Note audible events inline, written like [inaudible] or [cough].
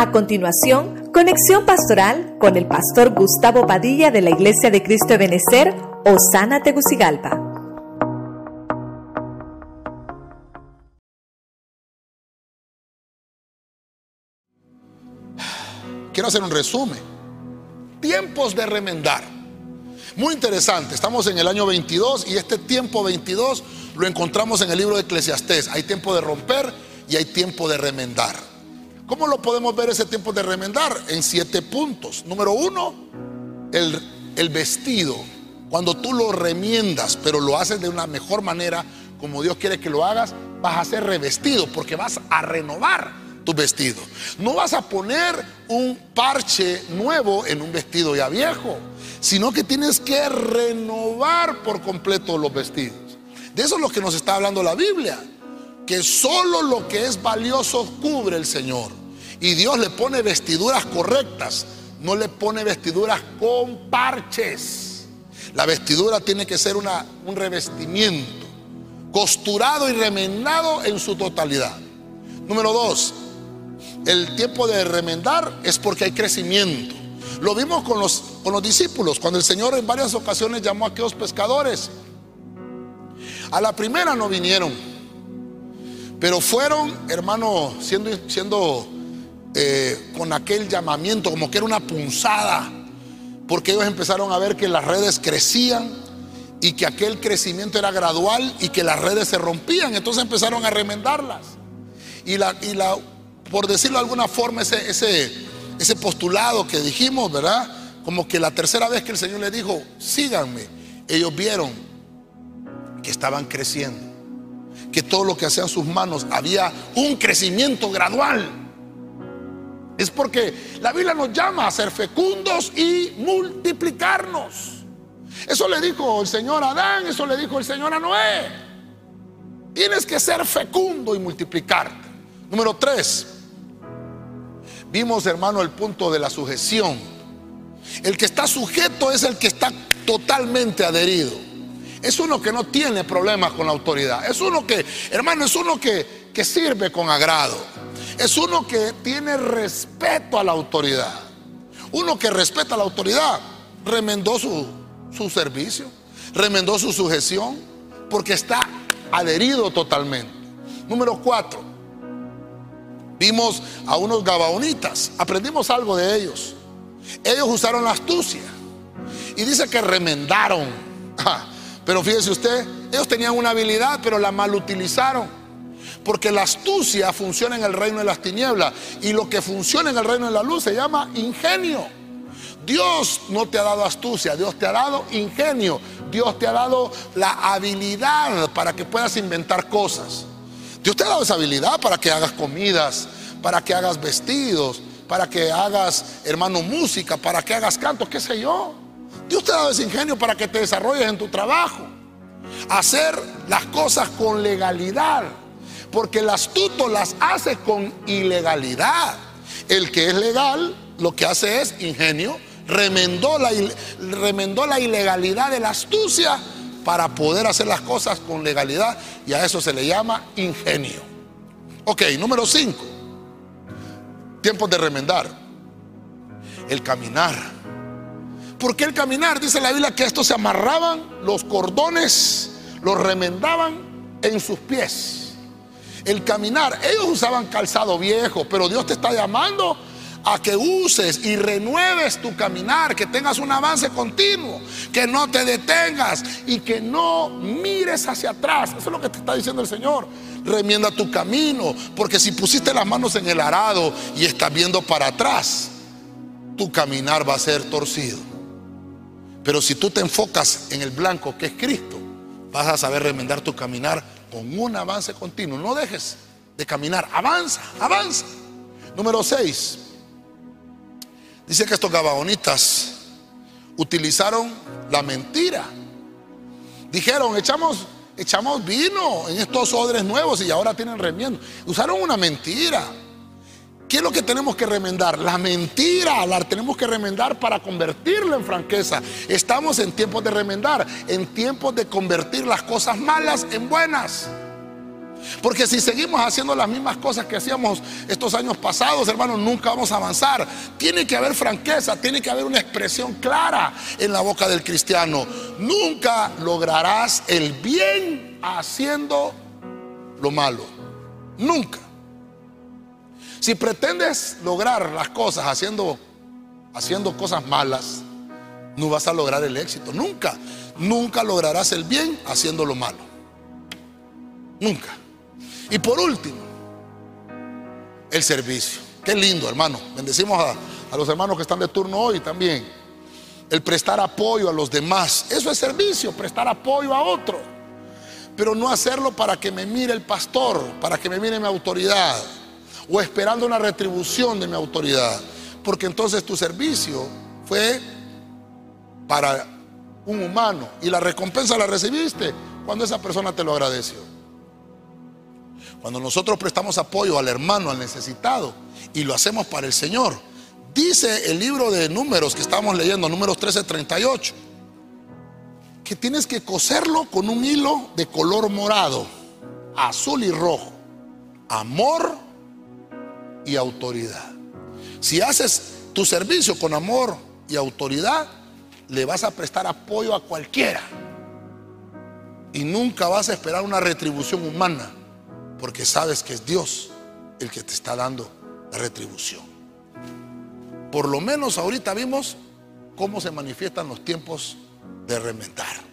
A continuación, conexión pastoral con el pastor Gustavo Padilla de la Iglesia de Cristo de Benecer, Osana Tegucigalpa. Quiero hacer un resumen. Tiempos de remendar. Muy interesante, estamos en el año 22 y este tiempo 22 lo encontramos en el libro de Eclesiastés. Hay tiempo de romper y hay tiempo de remendar. ¿Cómo lo podemos ver ese tiempo de remendar? En siete puntos. Número uno, el, vestido. Cuando tú lo remiendas, pero lo haces de una mejor manera, como Dios quiere que lo hagas, vas a ser revestido porque vas a renovar tu vestido. No vas a poner un parche nuevo en un vestido ya viejo, sino que tienes que renovar por completo los vestidos. De eso es lo que nos está hablando la Biblia, que solo lo que es valioso cubre el Señor. Y Dios le pone vestiduras correctas, no le pone vestiduras con parches. La vestidura tiene que ser una, un revestimiento, costurado y remendado en su totalidad. Número dos, el tiempo de remendar es porque hay crecimiento. Lo vimos con los, con los discípulos, cuando el Señor en varias ocasiones llamó a aquellos pescadores. A la primera no vinieron, pero fueron, hermano, siendo, siendo eh, con aquel llamamiento, como que era una punzada, porque ellos empezaron a ver que las redes crecían y que aquel crecimiento era gradual y que las redes se rompían, entonces empezaron a remendarlas. Y la, y la por decirlo de alguna forma, ese, ese, ese postulado que dijimos, ¿verdad? Como que la tercera vez que el Señor le dijo, síganme, ellos vieron que estaban creciendo, que todo lo que hacían sus manos había un crecimiento gradual. Es porque la Biblia nos llama a ser fecundos y multiplicarnos. Eso le dijo el Señor a Adán, eso le dijo el Señor a Noé. Tienes que ser fecundo y multiplicarte. Número tres, vimos hermano el punto de la sujeción. El que está sujeto es el que está totalmente adherido. Es uno que no tiene problemas con la autoridad. Es uno que, hermano, es uno que, que sirve con agrado. Es uno que tiene respeto a la autoridad. Uno que respeta a la autoridad remendó su, su servicio, remendó su sujeción, porque está adherido totalmente. Número cuatro, vimos a unos gabaonitas, aprendimos algo de ellos. Ellos usaron la astucia y dice que remendaron. [laughs] Pero fíjese usted, ellos tenían una habilidad, pero la mal utilizaron. Porque la astucia funciona en el reino de las tinieblas y lo que funciona en el reino de la luz se llama ingenio. Dios no te ha dado astucia, Dios te ha dado ingenio, Dios te ha dado la habilidad para que puedas inventar cosas. Dios te ha dado esa habilidad para que hagas comidas, para que hagas vestidos, para que hagas, hermano, música, para que hagas cantos, qué sé yo. Dios te ha dado ese ingenio para que te desarrolles en tu trabajo. Hacer las cosas con legalidad. Porque el astuto las hace con ilegalidad. El que es legal lo que hace es ingenio. Remendó la, ilegalidad de la astucia para poder hacer las cosas con legalidad. Y a eso se le llama ingenio. Ok, número 5. Tiempos de remendar. El caminar. ¿Por qué el caminar? Dice la Biblia que estos se amarraban los cordones, los remendaban en sus pies. El caminar, ellos usaban calzado viejo, pero Dios te está llamando a que uses y renueves tu caminar, que tengas un avance continuo, que no te detengas y que no mires hacia atrás. Eso es lo que te está diciendo el Señor. Remienda tu camino, porque si pusiste las manos en el arado y estás viendo para atrás, tu caminar va a ser torcido. Pero si tú te enfocas en el blanco que es Cristo, vas a saber remendar tu caminar con un avance continuo. No dejes de caminar, avanza, avanza. Número 6. Dice que estos gabaonitas utilizaron la mentira. Dijeron, echamos, echamos vino en estos odres nuevos y ahora tienen remiendo. Usaron una mentira. ¿Qué es lo que tenemos que remendar? La mentira, la tenemos que remendar para convertirla en franqueza. Estamos en tiempos de remendar, en tiempos de convertir las cosas malas en buenas. Porque si seguimos haciendo las mismas cosas que hacíamos estos años pasados, hermanos, nunca vamos a avanzar. Tiene que haber franqueza, tiene que haber una expresión clara en la boca del cristiano. Nunca lograrás el bien haciendo lo malo. Nunca. Si pretendes lograr las cosas haciendo, haciendo cosas malas, no vas a lograr el éxito. Nunca. Nunca lograrás el bien haciendo lo malo. Nunca. Y por último, el servicio. Qué lindo, hermano. Bendecimos a, a, los hermanos que están de turno hoy también. El prestar apoyo a los demás. Eso es servicio, prestar apoyo a otro. Pero no hacerlo para que me mire el pastor, para que me mire mi autoridad. O esperando una retribución de mi autoridad. Porque entonces tu servicio fue para un humano. Y la recompensa la recibiste cuando esa persona te lo agradeció. Cuando nosotros prestamos apoyo al hermano, al necesitado, y lo hacemos para el Señor, dice el libro de números que estamos leyendo, números 13:38, que tienes que coserlo con un hilo de color morado, azul y rojo. Amor y autoridad. Si haces tu servicio con amor y autoridad, le vas a prestar apoyo a cualquiera. Y nunca vas a esperar una retribución humana porque sabes que es Dios el que te está dando la retribución. Por lo menos ahorita vimos cómo se manifiestan los tiempos de remendar.